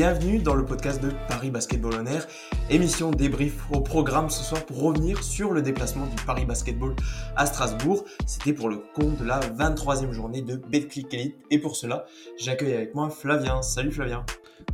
bienvenue dans le podcast de Paris Basketball on Air, émission débrief au programme ce soir pour revenir sur le déplacement du Paris Basketball à Strasbourg. C'était pour le compte de la 23e journée de Betclic Elite et pour cela, j'accueille avec moi Flavien. Salut Flavien.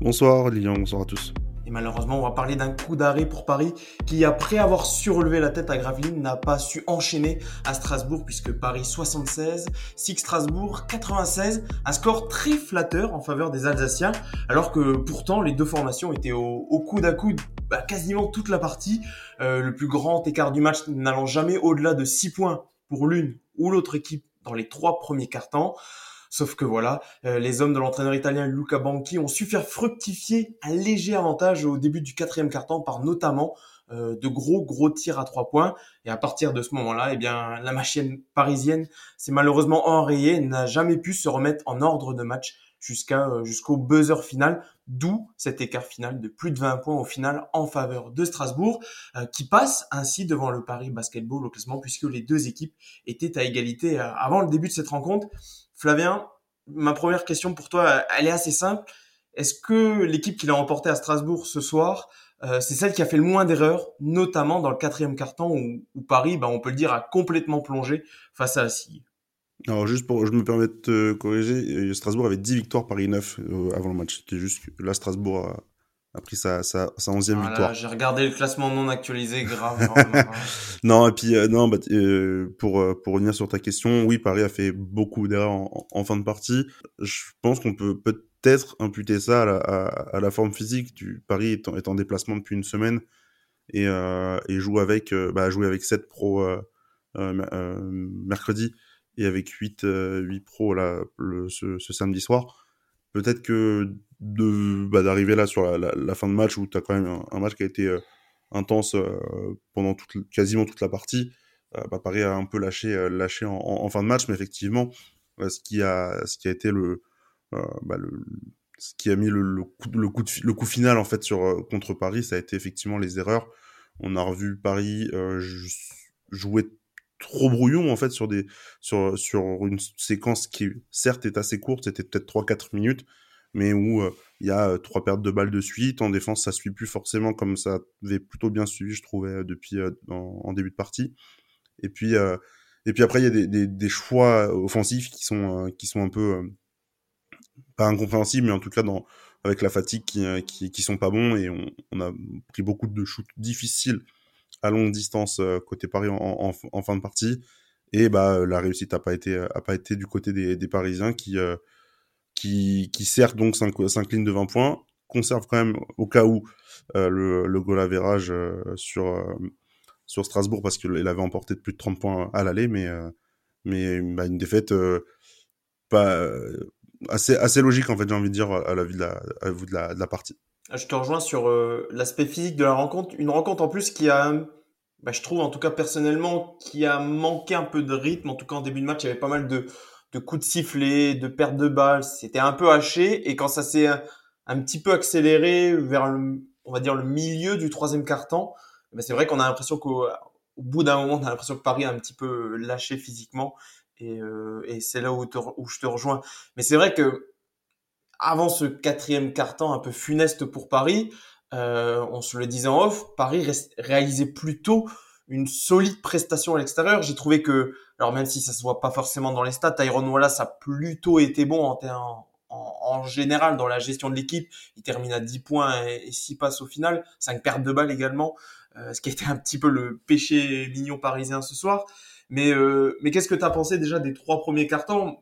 Bonsoir Lilian, bonsoir à tous. Et malheureusement, on va parler d'un coup d'arrêt pour Paris qui, après avoir surlevé la tête à Gravelines, n'a pas su enchaîner à Strasbourg puisque Paris 76, Six Strasbourg 96, un score très flatteur en faveur des Alsaciens, alors que pourtant les deux formations étaient au, coude à coude bah, quasiment toute la partie, euh, le plus grand écart du match n'allant jamais au-delà de 6 points pour l'une ou l'autre équipe dans les trois premiers quarts-temps. Sauf que voilà, euh, les hommes de l'entraîneur italien Luca Banchi ont su faire fructifier un léger avantage au début du quatrième quart-temps par notamment euh, de gros gros tirs à trois points. Et à partir de ce moment-là, eh bien, la machine parisienne s'est malheureusement enrayée, n'a jamais pu se remettre en ordre de match jusqu'à euh, jusqu'au buzzer final, d'où cet écart final de plus de 20 points au final en faveur de Strasbourg, qui passe ainsi devant le Paris Basketball au classement puisque les deux équipes étaient à égalité avant le début de cette rencontre. Flavien, ma première question pour toi, elle est assez simple. Est-ce que l'équipe qui l'a remporté à Strasbourg ce soir, euh, c'est celle qui a fait le moins d'erreurs, notamment dans le quatrième carton où, Paris, bah, on peut le dire, a complètement plongé face à Assy Alors juste pour, je me permets de te corriger, euh, Strasbourg avait 10 victoires, Paris 9 euh, avant le match. C'était juste là, Strasbourg a, a pris sa, sa, sa 11e victoire. J'ai regardé le classement non actualisé, grave. non, et puis, euh, non, bah, euh, pour, euh, pour revenir sur ta question, oui, Paris a fait beaucoup d'erreurs en, en, fin de partie. Je pense qu'on peut peut-être imputer ça à la, à, la, forme physique du Paris est en, est en, déplacement depuis une semaine et, et joue avec, bah, jouer avec 7 pros mercredi et avec 8, 8 pros là, le, ce, ce samedi soir peut-être que bah, d'arriver là sur la, fin de match où tu as quand même un, match qui a été euh, intense euh, pendant toute, quasiment toute la partie, euh, bah, Paris a un peu lâché, en, fin de match, mais effectivement, ce, qui a, ce qui a été le, bah, ce qui a mis le, coup, le coup final en fait sur contre Paris, ça a été effectivement les erreurs. On a revu Paris jouer trop brouillon en fait sur des sur sur une séquence qui certes est assez courte, c'était peut-être 3 4 minutes mais où euh, il y a euh, trois pertes de balles de suite. En défense ça suit plus forcément comme ça avait plutôt bien suivi je trouvais euh, depuis en, début de partie. Et puis et puis après il y a des, des, des, choix offensifs qui sont qui sont un peu pas incompréhensibles mais en tout cas dans avec la fatigue qui, qui, qui sont pas bons. Et on a pris beaucoup de shoots difficiles longue distance euh, côté Paris en, fin de partie. Et bah, la réussite n'a pas, été, a pas été du côté des, Parisiens qui, euh, qui, qui certes donc s'inclinent de 20 points, conservent quand même au cas où euh, le, le goal average sur, sur Strasbourg parce qu'il avait emporté de plus de 30 points à l'aller, mais, mais bah, une défaite pas, assez, assez logique en fait, j'ai envie de dire, à la vue de la, à de la, partie. Je te rejoins sur euh, l'aspect physique de la rencontre. Une rencontre en plus qui a, bah, je trouve en tout cas personnellement, qui a manqué un peu de rythme. En tout cas en début de match, il y avait pas mal de, de coups de sifflet, de pertes de balles. C'était un peu haché. Et quand ça s'est un, petit peu accéléré vers, le, on va dire, le milieu du troisième quart-temps, bah, c'est vrai qu'on a l'impression qu'au au bout d'un moment, on a l'impression que Paris a un petit peu lâché physiquement. Et, euh, et c'est là où, je te rejoins. Mais c'est vrai que avant ce quatrième carton un peu funeste pour Paris, euh, on se le disait en off, Paris réalisait plutôt une solide prestation à l'extérieur. J'ai trouvé que, alors même si ça se voit pas forcément dans les stats, Tyrone Wallace a plutôt été bon en, en, général dans la gestion de l'équipe. Il termine à 10 points et, 6 passes au final, 5 pertes de balles également, euh, ce qui a été un petit peu le péché mignon parisien ce soir. Mais, euh, mais qu'est-ce que tu as pensé déjà des trois premiers cartons?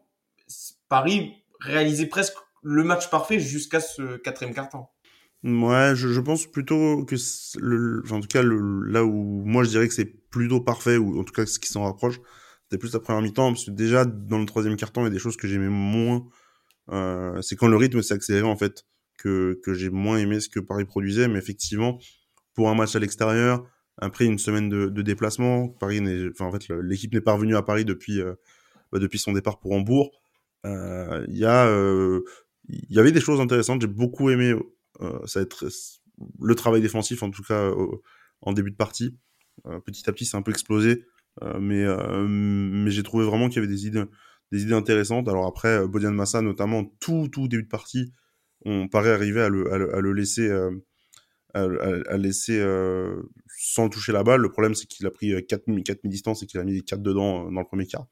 Paris réalisait presque le match parfait jusqu'à ce quatrième carton. Ouais, je, je, pense plutôt que, le, enfin, en tout cas, le, là où moi je dirais que c'est plutôt parfait, ou en tout cas ce qui s'en rapproche, c'était plus la première mi-temps, parce que déjà dans le troisième carton, il y a des choses que j'aimais moins. Euh, c'est quand le rythme s'est accéléré en fait, que, que j'ai moins aimé ce que Paris produisait, mais effectivement, pour un match à l'extérieur, après une semaine de, de déplacement, Paris n'est, enfin en fait, l'équipe n'est pas revenue à Paris depuis, euh, bah, depuis son départ pour Hambourg. Euh, il y a euh, il y avait des choses intéressantes. J'ai beaucoup aimé euh, ça être le travail défensif, en tout cas en début de partie. Euh, petit à petit, c'est un peu explosé, euh, mais mais j'ai trouvé vraiment qu'il y avait des idées des idées intéressantes. Alors après, Bodian Massa, notamment tout tout début de partie, on paraît arriver à le, à le, laisser, à, laisser sans toucher la balle. Le problème, c'est qu'il a pris 4, 4 mi-distance et qu'il a mis 4 dedans dans le premier quart.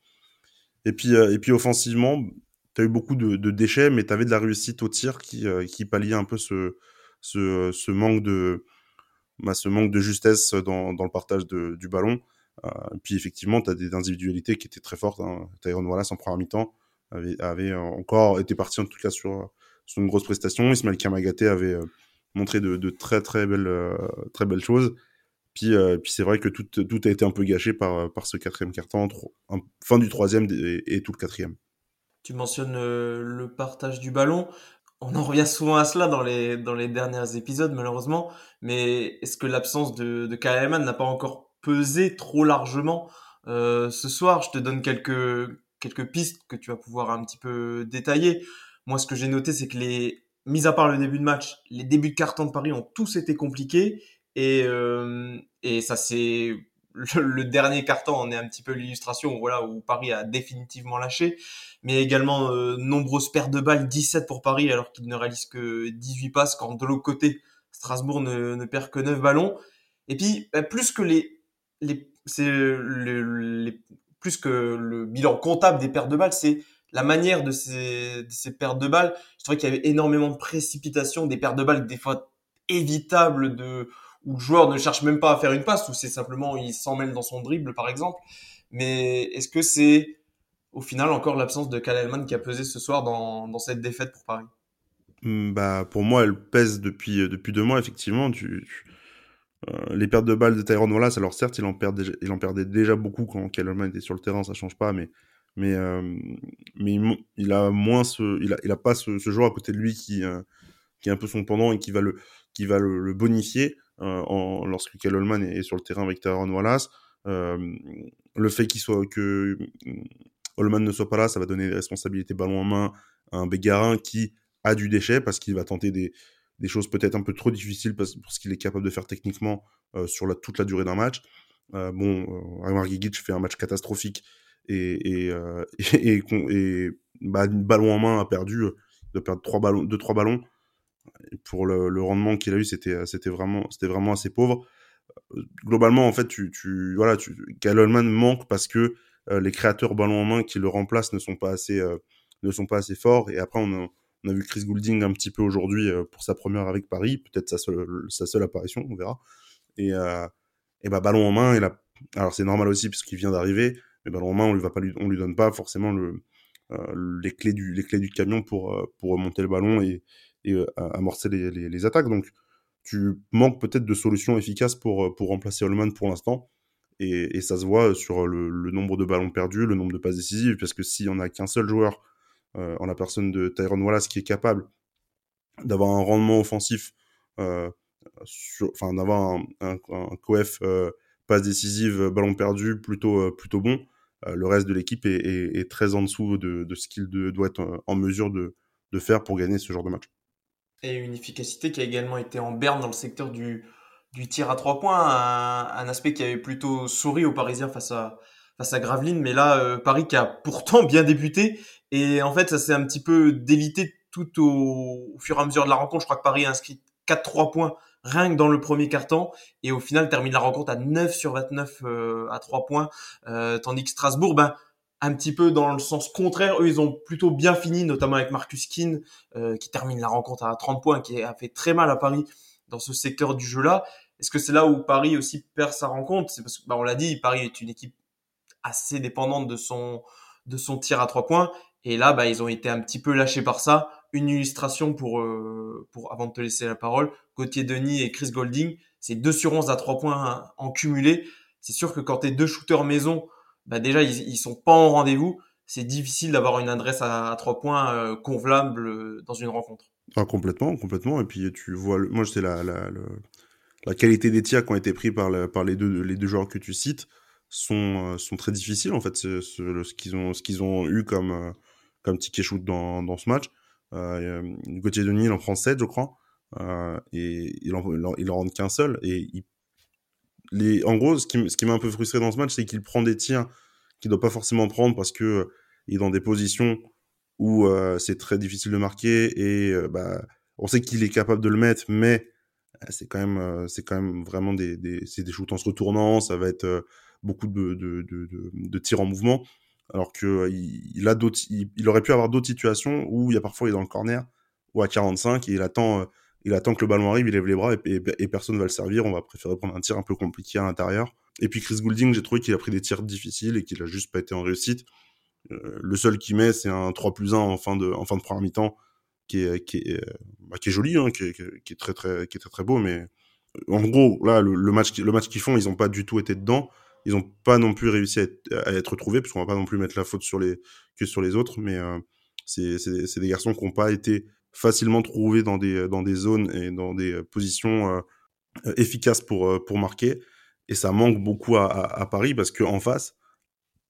Et puis, et puis offensivement, tu as eu beaucoup de, déchets, mais tu avais de la réussite au tir qui, qui palliait un peu ce, ce, ce manque de, bah, ce manque de justesse dans, dans le partage de, du ballon. Euh, puis effectivement, tu as des individualités qui étaient très fortes. Hein. Tyrone Wallace en première mi-temps avait, encore été parti en tout cas sur, sur une grosse prestation. Ismaël Kamagaté avait euh, montré de, de, très très belles, euh, très belles choses. Puis, euh, puis c'est vrai que tout, tout a été un peu gâché par, par ce quatrième carton, fin du troisième et, tout le quatrième. Tu mentionnes le partage du ballon on en revient souvent à cela dans les, dans les derniers épisodes, malheureusement. Mais est-ce que l'absence de, de n'a pas encore pesé trop largement euh, ce soir? Je te donne quelques, quelques pistes que tu vas pouvoir un petit peu détailler. Moi, ce que j'ai noté, c'est que les, mis à part le début de match, les débuts de carton de Paris ont tous été compliqués. Et, euh, et ça s'est le, dernier carton en est un petit peu l'illustration voilà où Paris a définitivement lâché. Mais également euh, nombreuses pertes de balles 17 pour Paris alors qu'il ne réalise que 18 passes quand de l'autre côté Strasbourg ne, ne, perd que 9 ballons. Et puis bah, plus que les les c'est le, plus que le bilan comptable des pertes de balles c'est la manière de ces, de ces pertes de balles. Je trouvais qu'il y avait énormément de précipitation des pertes de balles des fois évitables de où le joueur ne cherche même pas à faire une passe, ou c'est simplement il s'en mêle dans son dribble par exemple. Mais est-ce que c'est au final encore l'absence de Kalelman qui a pesé ce soir dans, cette défaite pour Paris? Hmm, bah, Pour moi, elle pèse depuis, euh, depuis deux mois, effectivement. Euh, les pertes de balles de Tyrone Wallace, alors certes, il en, perd il en perdait déjà beaucoup quand Kalelman était sur le terrain, ça change pas, mais, mais, euh, mais il, a moins ce, il a, il a pas ce, ce joueur à côté de lui qui, qui est un peu son pendant et qui va le, qui va le bonifier. Euh, lorsque Kyle est, sur le terrain avec Tyrone Wallace. Euh, le fait qu'il soit que Holman ne soit pas là, ça va donner des responsabilités ballon en main à un Bégarin qui a du déchet parce qu'il va tenter des, choses peut-être un peu trop difficiles pour ce qu'il est capable de faire techniquement euh, sur toute la durée d'un match. Euh, bon, euh, Aymar Gigic fait un match catastrophique et bah, ballon en main a perdu, de perdre trois ballons, deux trois ballons pour le, rendement qu'il a eu, c'était c'était vraiment c'était vraiment assez pauvre. Euh, globalement, en fait, tu, tu voilà, tu, manque parce que euh, les créateurs ballon en main qui le remplacent ne sont pas assez euh, ne sont pas assez forts. Et après, on a, vu Chris Goulding un petit peu aujourd'hui pour sa première avec Paris, peut-être sa seule sa seule apparition, on verra. Et et bah ballon en main, alors c'est normal aussi parce qu'il vient d'arriver, mais ballon en main, on lui va pas lui on lui donne pas forcément le les clés du les clés du camion pour pour remonter le ballon et et euh, amorcer les, attaques. Donc, tu manques peut-être de solutions efficaces pour, euh, remplacer Holman pour l'instant. Et, ça se voit sur le, nombre de ballons perdus, le nombre de passes décisives, parce que s'il n'y en a qu'un seul joueur, euh, en la personne de Tyrone Wallace, qui est capable d'avoir un rendement offensif, enfin d'avoir un, un, coef euh, passe décisive, ballon perdu plutôt, plutôt bon, le reste de l'équipe est, très en dessous de, ce qu'il doit être en mesure de faire pour gagner ce genre de match et une efficacité qui a également été en berne dans le secteur du, du tir à trois points, un, aspect qui avait plutôt souri aux Parisiens face à face à Gravelines, mais là euh, Paris qui a pourtant bien débuté et en fait ça s'est un petit peu délité tout au, fur et à mesure de la rencontre. Je crois que Paris a inscrit 4-3 points rien que dans le premier quart-temps et au final termine la rencontre à 9 sur 29 euh, à 3 points, euh, tandis que Strasbourg, ben un petit peu dans le sens contraire. Eux, ils ont plutôt bien fini, notamment avec Marcus Keane, euh, qui termine la rencontre à 30 points, qui a fait très mal à Paris dans ce secteur du jeu-là. Est-ce que c'est là où Paris aussi perd sa rencontre? C'est parce que, bah, on l'a dit, Paris est une équipe assez dépendante de son de son tir à trois points. Et là, bah, ils ont été un petit peu lâchés par ça. Une illustration pour, euh, pour avant de te laisser la parole. Gauthier Denis et Chris Golding, c'est deux sur 11 à trois points en cumulé. C'est sûr que quand tu es deux shooters maison, bah déjà ils, ils sont pas en rendez-vous. C'est difficile d'avoir une adresse à, trois points euh, convenable euh, dans une rencontre. Ah, complètement, complètement. Et puis tu vois, moi c'est la, la, qualité des tirs qui ont été pris par, les, deux, les deux joueurs que tu cites sont, euh, sont très difficiles en fait. Ce, ce, qu'ils ont, qu'ils ont eu comme, comme ticket shoot dans, dans ce match. Gauthier Denis, il en prend 7, je crois. Et il en, il en, il en rentre qu'un seul. Et en gros, ce qui, m'a un peu frustré dans ce match, c'est qu'il prend des tirs qu'il doit pas forcément prendre parce que il est dans des positions où euh, c'est très difficile de marquer et euh, bah, on sait qu'il est capable de le mettre, mais c'est quand même, c'est quand même vraiment des, des, c'est des shoots en se retournant, ça va être beaucoup de, tirs en mouvement. Alors que il, aurait pu avoir d'autres situations où il y a parfois il est dans le corner ou à 45 et il attend, il attend que le ballon arrive, il lève les bras et, personne ne va le servir. On va préférer prendre un tir un peu compliqué à l'intérieur. Et puis Chris Goulding, j'ai trouvé qu'il a pris des tirs difficiles et qu'il a juste pas été en réussite. Euh, le seul qui met, c'est un 3 plus 1 en fin de, en fin de première mi-temps, qui est, qui est, euh, bah, joli, hein, qui, est, très, très, qui est très, très beau, mais euh, en gros, là, le, match, le match qu'ils font, ils ont pas du tout été dedans. Ils ont pas non plus réussi à être, à être trouvés, puisqu'on va pas non plus mettre la faute sur les, que sur les autres, mais c'est, des garçons qui n'ont pas été facilement trouvés dans des, dans des zones et dans des positions efficaces pour, pour marquer. Et ça manque beaucoup à, à, à Paris parce qu'en face,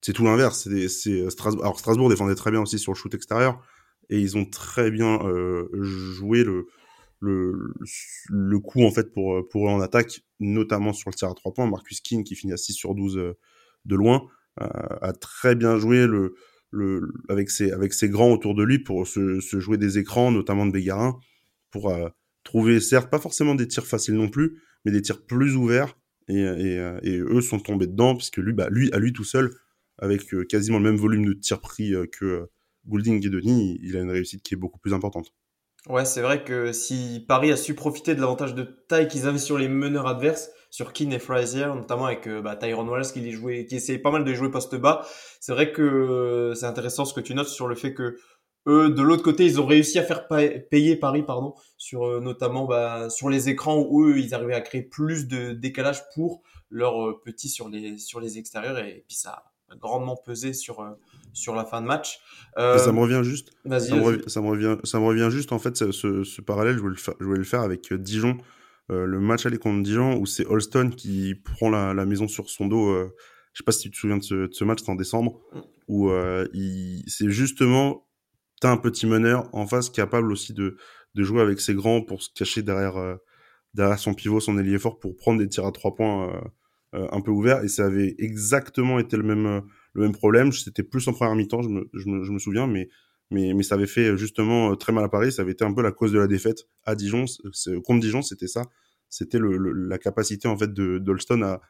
c'est tout l'inverse. C'est Strasbourg. Alors Strasbourg défendait très bien aussi sur le shoot extérieur et ils ont très bien euh, joué le, le, le coup en fait pour, pour eux en attaque, notamment sur le tir à 3 points. Marcus King qui finit à 6 sur 12 euh, de loin euh, a très bien joué le, le, avec, ses, avec ses grands autour de lui pour se, se jouer des écrans, notamment de Bégarin, pour euh, trouver certes pas forcément des tirs faciles non plus, mais des tirs plus ouverts. Et, et, et eux sont tombés dedans puisque lui, bah, lui à lui tout seul, avec euh, quasiment le même volume de tir pris euh, que euh, Goulding et Denis, il a une réussite qui est beaucoup plus importante. Ouais, c'est vrai que si Paris a su profiter de l'avantage de taille qu'ils avaient sur les meneurs adverses, sur Keane et Frazier, notamment avec bah, Tyron Wallace qui, les jouait, qui essayait pas mal de jouer poste bas, c'est vrai que c'est intéressant ce que tu notes sur le fait que eux, de l'autre côté, ils ont réussi à faire payer Paris, pardon, sur notamment bah, sur les écrans où eux, ils arrivaient à créer plus de décalage pour leurs petits sur les sur les extérieurs. Et puis ça grandement pesé sur euh, sur la fin de match. Euh, ça me revient juste. Ça revient, ça me revient, ça me revient juste en fait ce, ce, parallèle. Je voulais, le faire, je voulais le faire avec euh, Dijon, le match aller contre Dijon où c'est Holston qui prend la, la, maison sur son dos. je sais pas si tu te souviens de ce, de ce match, c'était en décembre où c'est justement t'as un petit meneur en face capable aussi de de jouer avec ses grands pour se cacher derrière derrière son pivot, son ailier fort pour prendre des tirs à trois points euh, un peu ouvert et ça avait exactement été le même euh, le même problème. C'était plus en première mi-temps, je me, souviens, mais ça avait fait justement euh, très mal à Paris. Ça avait été un peu la cause de la défaite à Dijon. Contre Dijon, c'était ça. C'était la capacité en fait de d'Olston à,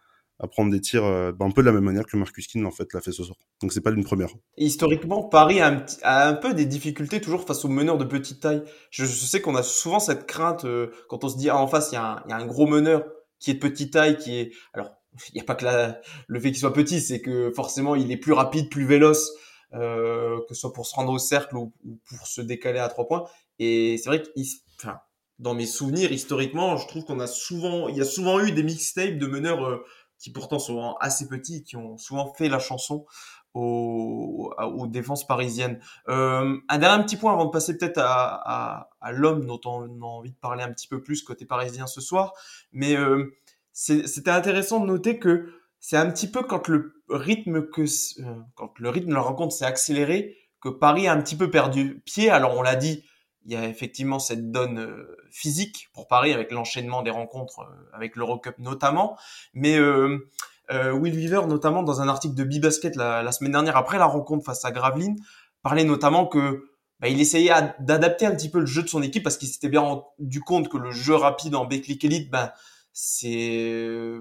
prendre des tirs bah, un peu de la même manière que Marcus King en fait l'a fait ce soir. Donc c'est pas d'une première. Historiquement, Paris a un, peu des difficultés toujours face aux meneurs de petite taille. Je, sais qu'on a souvent cette crainte quand on se dit ah, en face il y, y a un gros meneur qui est de petite taille, qui est alors il n'y a pas que la, le fait qu'il soit petit, c'est que forcément il est plus rapide, plus véloce, euh, que ce soit pour se rendre au cercle ou, pour se décaler à trois points. Et c'est vrai que, enfin, dans mes souvenirs historiquement, je trouve qu'on a souvent, il y a souvent eu des mixtapes de meneurs euh, qui pourtant sont assez petits, qui ont souvent fait la chanson aux, aux défenses parisiennes. Euh, un dernier petit point avant de passer peut-être à, à, à l'homme dont on a envie de parler un petit peu plus côté parisien ce soir, mais euh, c'était intéressant de noter que c'est un petit peu quand le rythme que euh, quand le rythme de la rencontre s'est accéléré que Paris a un petit peu perdu pied. Alors on l'a dit, il y a effectivement cette donne euh, physique pour Paris avec l'enchaînement des rencontres euh, avec l'Eurocup notamment, mais euh, Will Weaver notamment dans un article de B-Basket la, la, semaine dernière après la rencontre face à Gravelines parlait notamment que bah, il essayait d'adapter un petit peu le jeu de son équipe parce qu'il s'était bien rendu compte que le jeu rapide en Beclic Elite, ben c'est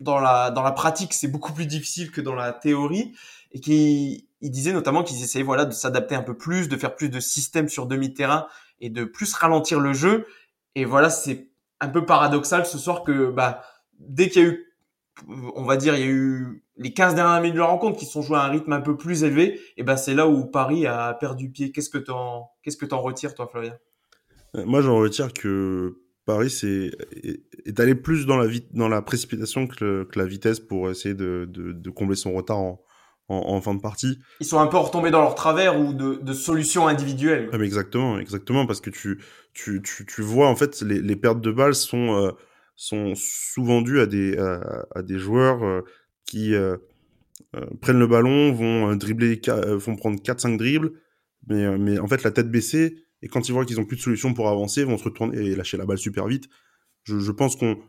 dans la dans la pratique c'est beaucoup plus difficile que dans la théorie et qui il disait notamment qu'ils essayaient voilà de s'adapter un peu plus, de faire plus de systèmes sur demi-terrain et de plus ralentir le jeu. Et voilà, c'est un peu paradoxal ce soir que bah dès qu'il y a eu on va dire il y a eu les 15 dernières minutes de la rencontre qui sont jouées à un rythme un peu plus élevé et ben c'est là où Paris a perdu pied. Qu'est-ce que t'en qu'est-ce que t'en retires toi Flavien euh, Moi j'en retire que Paris c'est est, allé plus dans la, dans la précipitation que, que, la vitesse pour essayer de, de, de combler son retard en, en, en, fin de partie. Ils sont un peu retombés dans leur travers ou de, de solutions individuelles. Ah, mais exactement, exactement, parce que tu, tu, tu, tu vois en fait les, les pertes de balles sont, euh, sont souvent dues à des, à, à des joueurs euh, qui euh, euh, prennent le ballon, vont dribbler, vont prendre 4-5 dribbles, mais, mais en fait la tête baissée et quand ils voient qu'ils ont plus de solution pour avancer, ils vont se retourner et lâcher la balle super vite. Je, pense qu'on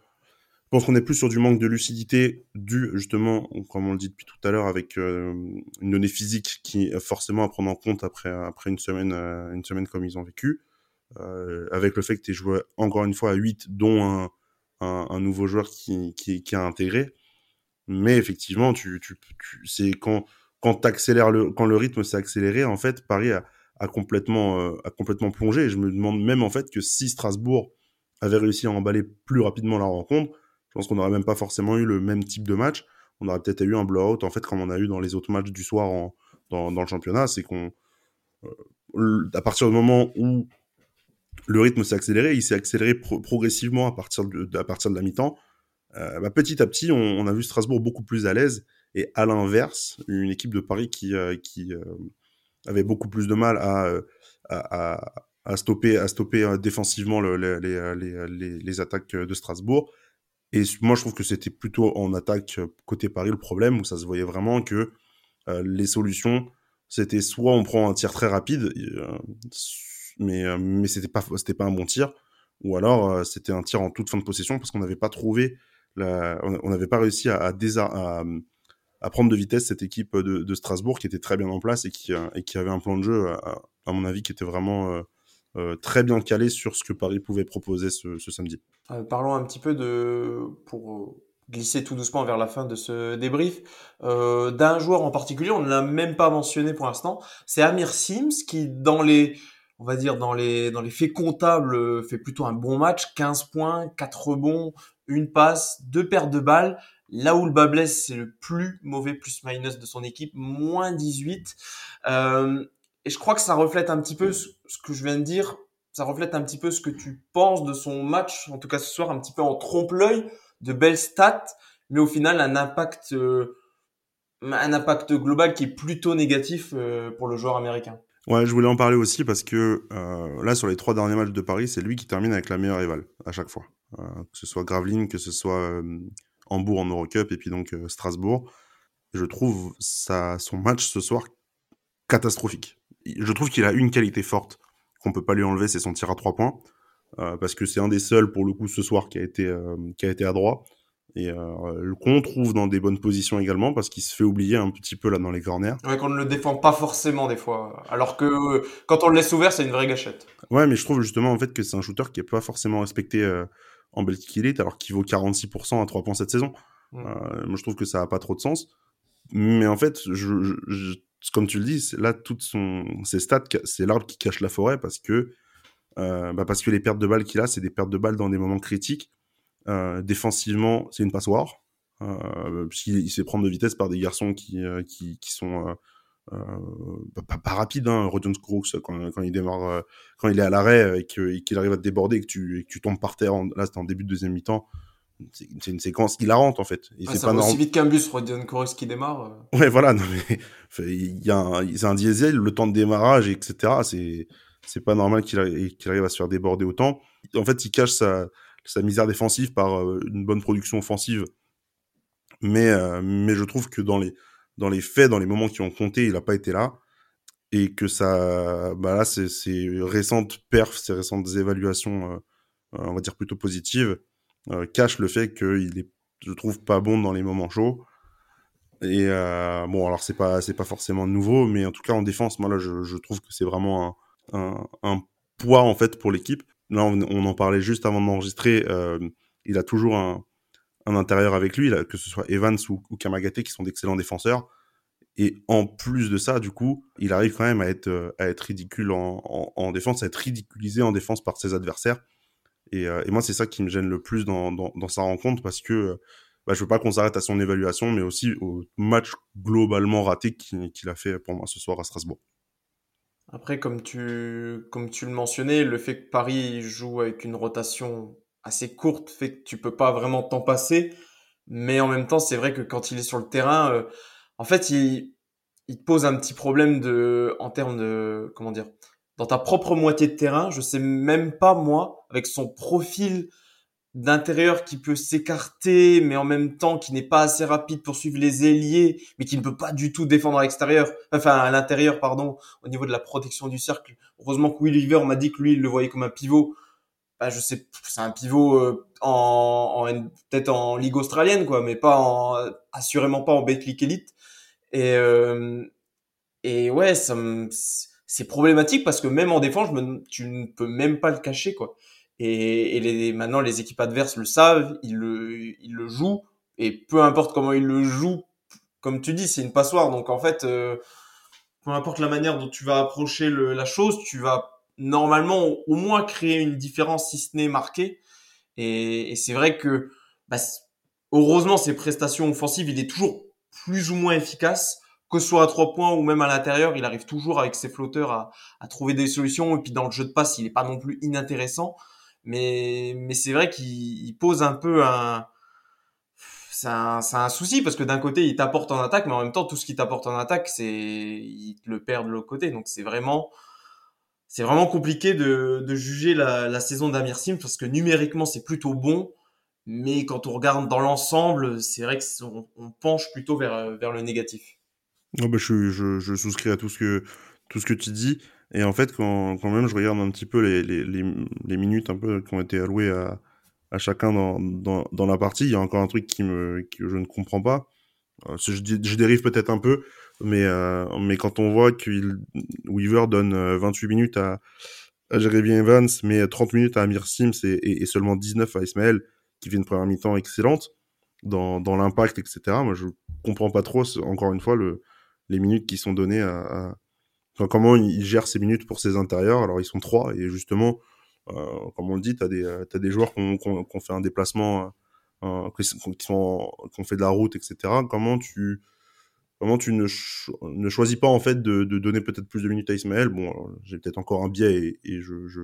pense qu'on est plus sur du manque de lucidité dû justement, comme on le dit depuis tout à l'heure, avec euh, une donnée physique qui est forcément à prendre en compte après après une semaine euh, une semaine comme ils ont vécu. avec le fait que tu joué encore une fois à 8, dont un, un, nouveau joueur qui, qui, a intégré. Mais effectivement, tu, tu, c'est quand, quand, quand le rythme s'est accéléré, en fait, Paris a, a complètement, euh, a complètement plongé. Et je me demande même en fait que si Strasbourg avait réussi à emballer plus rapidement la rencontre, je pense qu'on n'aurait même pas forcément eu le même type de match. On aurait peut-être eu un blowout, en fait, comme on a eu dans les autres matchs du soir dans, dans le championnat. C'est qu'on, euh, à partir du moment où le rythme s'est accéléré, il s'est accéléré progressivement à partir de, à partir de la mi-temps. Euh, bah, petit à petit, on, a vu Strasbourg beaucoup plus à l'aise. Et à l'inverse, une équipe de Paris qui, avait beaucoup plus de mal à, euh, à, stopper, à stopper défensivement le, les, les, les, les, attaques de Strasbourg. Et moi, je trouve que c'était plutôt en attaque côté Paris le problème, où ça se voyait vraiment que les solutions, c'était soit on prend un tir très rapide, mais, euh, mais c'était pas, pas un bon tir. Ou alors, euh, c'était un tir en toute fin de possession parce qu'on n'avait pas trouvé, la, on n'avait pas réussi à, à, à, à, prendre de vitesse cette équipe de, de, Strasbourg qui était très bien en place et qui, euh, et qui avait un plan de jeu, à, à mon avis, qui était vraiment euh, très bien calé sur ce que Paris pouvait proposer ce, ce samedi. Euh, parlons un petit peu de, pour glisser tout doucement vers la fin de ce débrief, euh, d'un joueur en particulier, on ne l'a même pas mentionné pour l'instant, c'est Amir Sims qui, dans les on va dire dans les dans les faits comptables euh, fait plutôt un bon match 15 points 4 rebonds une passe deux pertes de balles là où le bas blesse c'est le plus mauvais plus minus de son équipe moins 18 euh, et je crois que ça reflète un petit peu ce, que je viens de dire. Ça reflète un petit peu ce que tu penses de son match en tout cas ce soir un petit peu en trompe l'œil de belles stats mais au final un impact euh, un impact global qui est plutôt négatif euh, pour le joueur américain. Ouais, je voulais en parler aussi parce que euh, là, sur les trois derniers matchs de Paris, c'est lui qui termine avec la meilleure rivale à chaque fois. Euh, que ce soit Gravelines, que ce soit euh, Hambourg en Eurocup et puis donc euh, Strasbourg. Je trouve ça, son match ce soir catastrophique. Je trouve qu'il a une qualité forte qu'on peut pas lui enlever, c'est son tir à trois points. Euh, parce que c'est un des seuls pour le coup ce soir qui a été, euh, qui a été à droit. Et euh, qu'on trouve dans des bonnes positions également parce qu'il se fait oublier un petit peu là dans les corners. Ouais, qu'on ne le défend pas forcément des fois. Alors que quand on le laisse ouvert, c'est une vraie gâchette. Ouais, mais je trouve justement en fait que c'est un shooter qui est pas forcément respecté en Belgique Elite alors qu'il vaut 46% à 3 points cette saison. Mmh. Euh, moi, je trouve que ça a pas trop de sens. Mais en fait, je, je, je comme tu le dis, là, toutes son, ses stats, c'est l'arbre qui cache la forêt parce que, euh, bah parce que les pertes de balles qu'il a, c'est des pertes de balles dans des moments critiques euh, défensivement, c'est une passoire. Puisqu'il il se fait prendre de vitesse par des garçons qui, qui, qui sont pas, pas rapides. Hein. Rodion Crooks, quand, quand il démarre, quand il est à l'arrêt et qu'il arrive à te déborder et que tu, et que tu tombes par terre, en, là c'était en début de deuxième mi-temps, c'est une séquence hilarante en fait. Et ah, ça pas va aussi vite qu'un bus, Rodion Crooks qui démarre. Ouais, voilà, non, mais il y a un, c'est un diesel, le temps de démarrage, etc. C'est c'est pas normal qu'il arrive, qu arrive à se faire déborder autant. En fait, il cache sa, sa misère défensive par euh, une bonne production offensive. Mais, euh, mais je trouve que dans les, dans les faits, dans les moments qui ont compté, il n'a pas été là. Et que ça, bah là, ces, récentes perfs, ces récentes évaluations, euh, on va dire plutôt positives, cachent le fait qu'il est, je trouve, pas bon dans les moments chauds. Et bon, alors c'est pas pas forcément nouveau, mais en tout cas en défense, moi là, je, trouve que c'est vraiment un, poids en fait pour l'équipe là on, on, en parlait juste avant d'enregistrer, euh, il a toujours un, un intérieur avec lui, que ce soit Evans ou, ou Kamagaté qui sont d'excellents défenseurs. Et en plus de ça, du coup, il arrive quand même à être, à être ridicule en, en, en défense, à être ridiculisé en défense par ses adversaires. Et, euh, moi, c'est ça qui me gêne le plus dans, dans, sa rencontre parce que bah, je veux pas qu'on s'arrête à son évaluation, mais aussi au match globalement raté qu'il a fait pour moi ce soir à Strasbourg. Après, comme tu, comme tu le mentionnais, le fait que Paris joue avec une rotation assez courte fait que tu peux pas vraiment t'en passer. Mais en même temps, c'est vrai que quand il est sur le terrain, euh, en fait, il, il te pose un petit problème de, en termes de, comment dire, dans ta propre moitié de terrain. Je sais même pas, moi, avec son profil d'intérieur qui peut s'écarter, mais en même temps qui n'est pas assez rapide pour suivre les ailiers, mais qui ne peut pas du tout défendre à l'extérieur, enfin à l'intérieur, pardon, au niveau de la protection du cercle. Heureusement que Will River m'a dit que lui, il le voyait comme un pivot. Bah, je sais, c'est un pivot euh, en, en peut-être en ligue australienne, quoi, mais pas en, assurément pas en Betclic Elite. Et, euh, et ouais, ça c'est problématique parce que même en défense, tu ne peux même pas le cacher, quoi. Et, et les, maintenant, les équipes adverses le savent, ils le, ils le jouent, et peu importe comment ils le jouent, comme tu dis, c'est une passoire. Donc en fait, euh, peu importe la manière dont tu vas approcher le, la chose, tu vas normalement au moins créer une différence, si ce n'est marquée. Et, et c'est vrai que, bah, heureusement, ses prestations offensives, il est toujours plus ou moins efficace que ce soit à trois points ou même à l'intérieur, il arrive toujours avec ses flotteurs à, à, trouver des solutions. Et puis dans le jeu de passe, il n'est pas non plus inintéressant. Mais, mais c'est vrai qu'il pose un peu un, c'est un, un, souci parce que d'un côté il t'apporte en attaque, mais en même temps tout ce qu'il t'apporte en attaque, c'est il le perd de l'autre côté. Donc c'est vraiment c'est vraiment compliqué de, juger la, saison d'Amir Sim parce que numériquement c'est plutôt bon, mais quand on regarde dans l'ensemble, c'est vrai que on, penche plutôt vers le négatif. Non, bah, je, souscris à tout ce que tout ce que tu dis. Et en fait, quand, même je regarde un petit peu les, minutes un peu qui ont été allouées à, chacun dans, la partie. Il y a encore un truc qui que je ne comprends pas. Euh, je, dérive peut-être un peu, mais, euh, mais quand on voit que Weaver donne 28 euh, minutes à, à Jeremy Evans, mais 30 minutes à Amir Sims et, seulement 19 à Ismaël, qui fait une première mi-temps excellente dans, dans l'impact, etc. Moi, je comprends pas trop, encore une fois, le, les minutes qui sont données à, à... Comment il gère ces minutes pour ses intérieurs. Alors, ils sont trois, et justement, euh, comme on le dit, tu as, euh, des joueurs qui ont, fait un déplacement, euh, qui, qui ont fait de la route, etc. Comment tu, comment tu ne, ne choisis pas en fait de, de donner peut-être plus de minutes à Ismaël. Bon, j'ai peut-être encore un biais et, et je, je...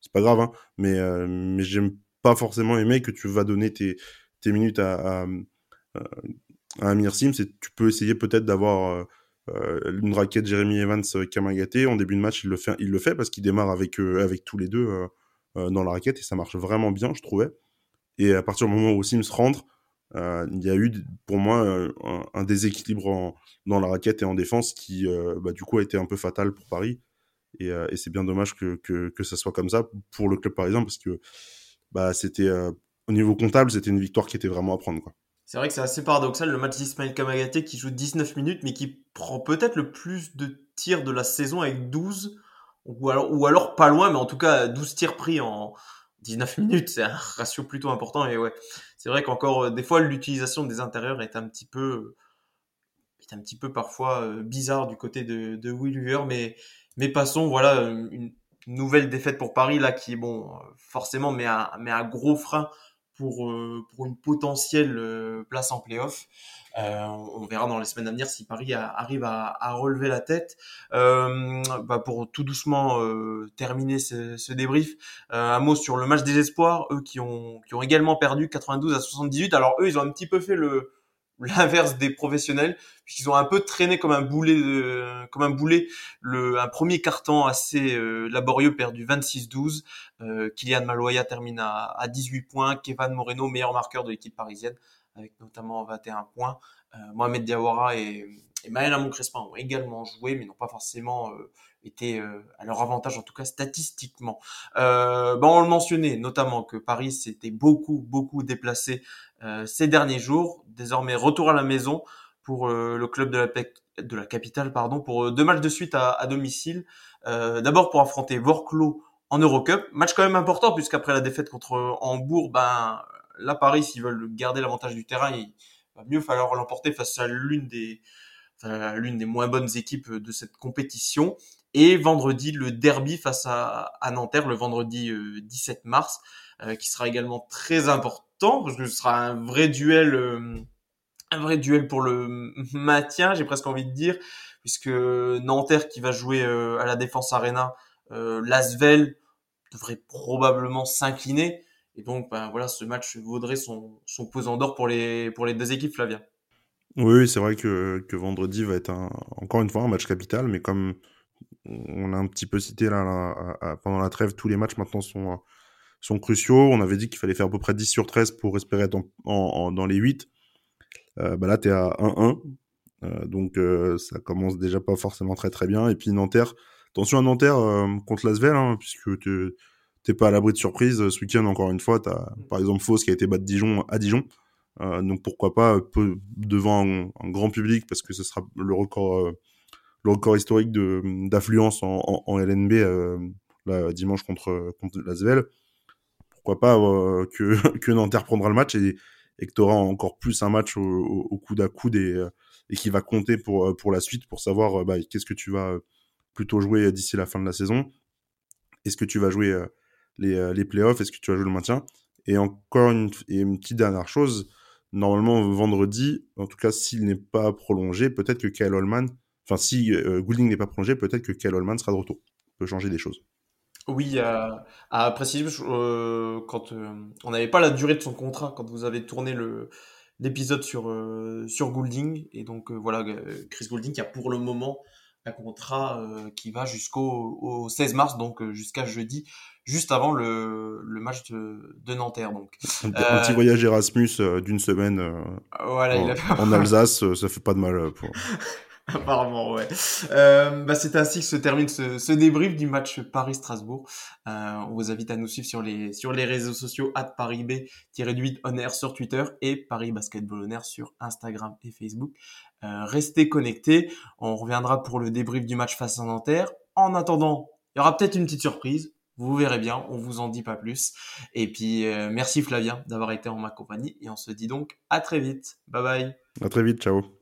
c'est pas grave, hein, mais, euh, mais j'aime pas forcément aimer que tu vas donner tes, tes minutes à, à, à Amir Sims. Et tu peux essayer peut-être d'avoir euh, une raquette Jeremy Evans euh, Kamagaté en début de match il le fait il le fait parce qu'il démarre avec euh, avec tous les deux dans la raquette et ça marche vraiment bien je trouvais. Et à partir du moment où Sims rentre il y a eu pour moi un, déséquilibre dans la raquette et en défense qui bah, du coup a été un peu fatal pour Paris et, c'est bien dommage que, que, ça soit comme ça pour le club parisien parce que bah, c'était au niveau comptable c'était une victoire qui était vraiment à prendre. C'est vrai que c'est assez paradoxal le match d'Ismaël Kamagaté qui joue 19 minutes mais qui prend peut-être le plus de tirs de la saison avec 12 ou alors, ou alors pas loin mais en tout cas 12 tirs pris en 19 minutes, c'est un ratio plutôt important et ouais, c'est vrai qu'encore euh, des fois l'utilisation des intérieurs est un petit peu est un petit peu parfois euh, bizarre du côté de, de Will mais mais passons voilà une nouvelle défaite pour Paris là qui bon forcément met un, gros frein pour, euh, pour une potentielle euh, place en playoff. Euh, on verra dans les semaines à venir si Paris arrive à, à, relever la tête. Euh, bah pour tout doucement euh, terminer ce, ce débrief, un mot sur le match des espoirs, eux qui ont, qui ont également perdu 92 à 78. Alors eux, ils ont un petit peu fait le, l'inverse des professionnels puisqu'ils ont un peu traîné comme un boulet de, comme un boulet le un premier carton assez euh, laborieux perdu 26-12 euh, Kylian Maloya termine à, à 18 points Kevin Moreno meilleur marqueur de l'équipe parisienne avec notamment 21 points euh, Mohamed Diawara et, et Maël Crespin ont également joué mais n'ont pas forcément euh, été euh, à leur avantage en tout cas statistiquement. Euh, bon, on le mentionnait notamment que Paris s'était beaucoup beaucoup déplacé euh, ces derniers jours. Désormais, retour à la maison pour euh, le club de la, de la capitale, pardon, pour deux matchs de suite à, à domicile. D'abord pour affronter Vorklo en Eurocup, match quand même important puisqu'après la défaite contre Hambourg, ben là Paris, s'ils veulent garder l'avantage du terrain, il va mieux falloir l'emporter face à l'une des l'une des moins bonnes équipes de cette compétition. Et vendredi, le derby face à, à Nanterre, le vendredi 17 mars, qui sera également très important parce que ce sera un vrai duel, euh, un vrai duel pour le maintien, j'ai presque envie de dire, puisque Nanterre qui va jouer euh, à la Défense Arena, euh, Lasvel devrait probablement s'incliner. Et donc, ben, voilà, ce match vaudrait son, son pesant d'or pour les, pour les deux équipes, Flavien. Oui, c'est vrai que, que vendredi va être un, encore une fois un match capital, mais comme on a un petit peu cité là, pendant la trêve, tous les matchs maintenant sont, sont cruciaux. On avait dit qu'il fallait faire à peu près 10 sur 13 pour espérer être en, dans les 8. Euh, bah là, tu es à 1-1. Euh, donc, euh, ça commence déjà pas forcément très très bien. Et puis, Nanterre, attention à Nanterre euh, contre Lasvel, hein, puisque tu t'es pas à l'abri de surprise. Ce week-end, encore une fois, tu as par exemple Fausse qui a été battu Dijon à Dijon. donc, pourquoi pas peu, devant un, grand public, parce que ce sera le record le record historique d'affluence en, LNB là, dimanche contre contre Lasvel. Pourquoi pas que que Nanterre prendra le match et, et que tu auras encore plus un match au, au, coude à coude et, et qui va compter pour pour la suite pour savoir bah, qu'est-ce que tu vas plutôt jouer d'ici la fin de la saison. Est-ce que tu vas jouer les, les playoffs Est-ce que tu vas jouer le maintien? Et encore une, et une petite dernière chose, normalement vendredi, en tout cas s'il n'est pas prolongé, peut-être que Kyle Holman, enfin si euh, Goulding n'est pas prolongé, peut-être que Kyle Holman sera de retour. peut changer des choses. Oui, à préciser, euh, quand euh, on n'avait pas la durée de son contrat, quand vous avez tourné le l'épisode sur sur Goulding, et donc voilà, Chris Goulding qui a pour le moment un contrat qui va jusqu'au au 16 mars, donc jusqu'à jeudi juste avant le, le match de, de Nanterre. Donc. Un, petit euh, voyage Erasmus euh, d'une semaine euh, voilà, en, il a... en, Alsace, ça fait pas de mal. Pour... Apparemment, ouais. Euh, bah, c'est ainsi que se termine ce, ce débrief du match Paris-Strasbourg. Euh, on vous invite à nous suivre sur les, sur les réseaux sociaux at ParisB-8 on air sur Twitter et Paris Basketball on air sur Instagram et Facebook. Euh, restez connectés. On reviendra pour le débrief du match face à Nanterre. En attendant, il y aura peut-être une petite surprise. Vous verrez bien, on vous en dit pas plus. Et puis euh, merci Flavien d'avoir été en ma compagnie et on se dit donc à très vite. Bye bye. À très vite, ciao.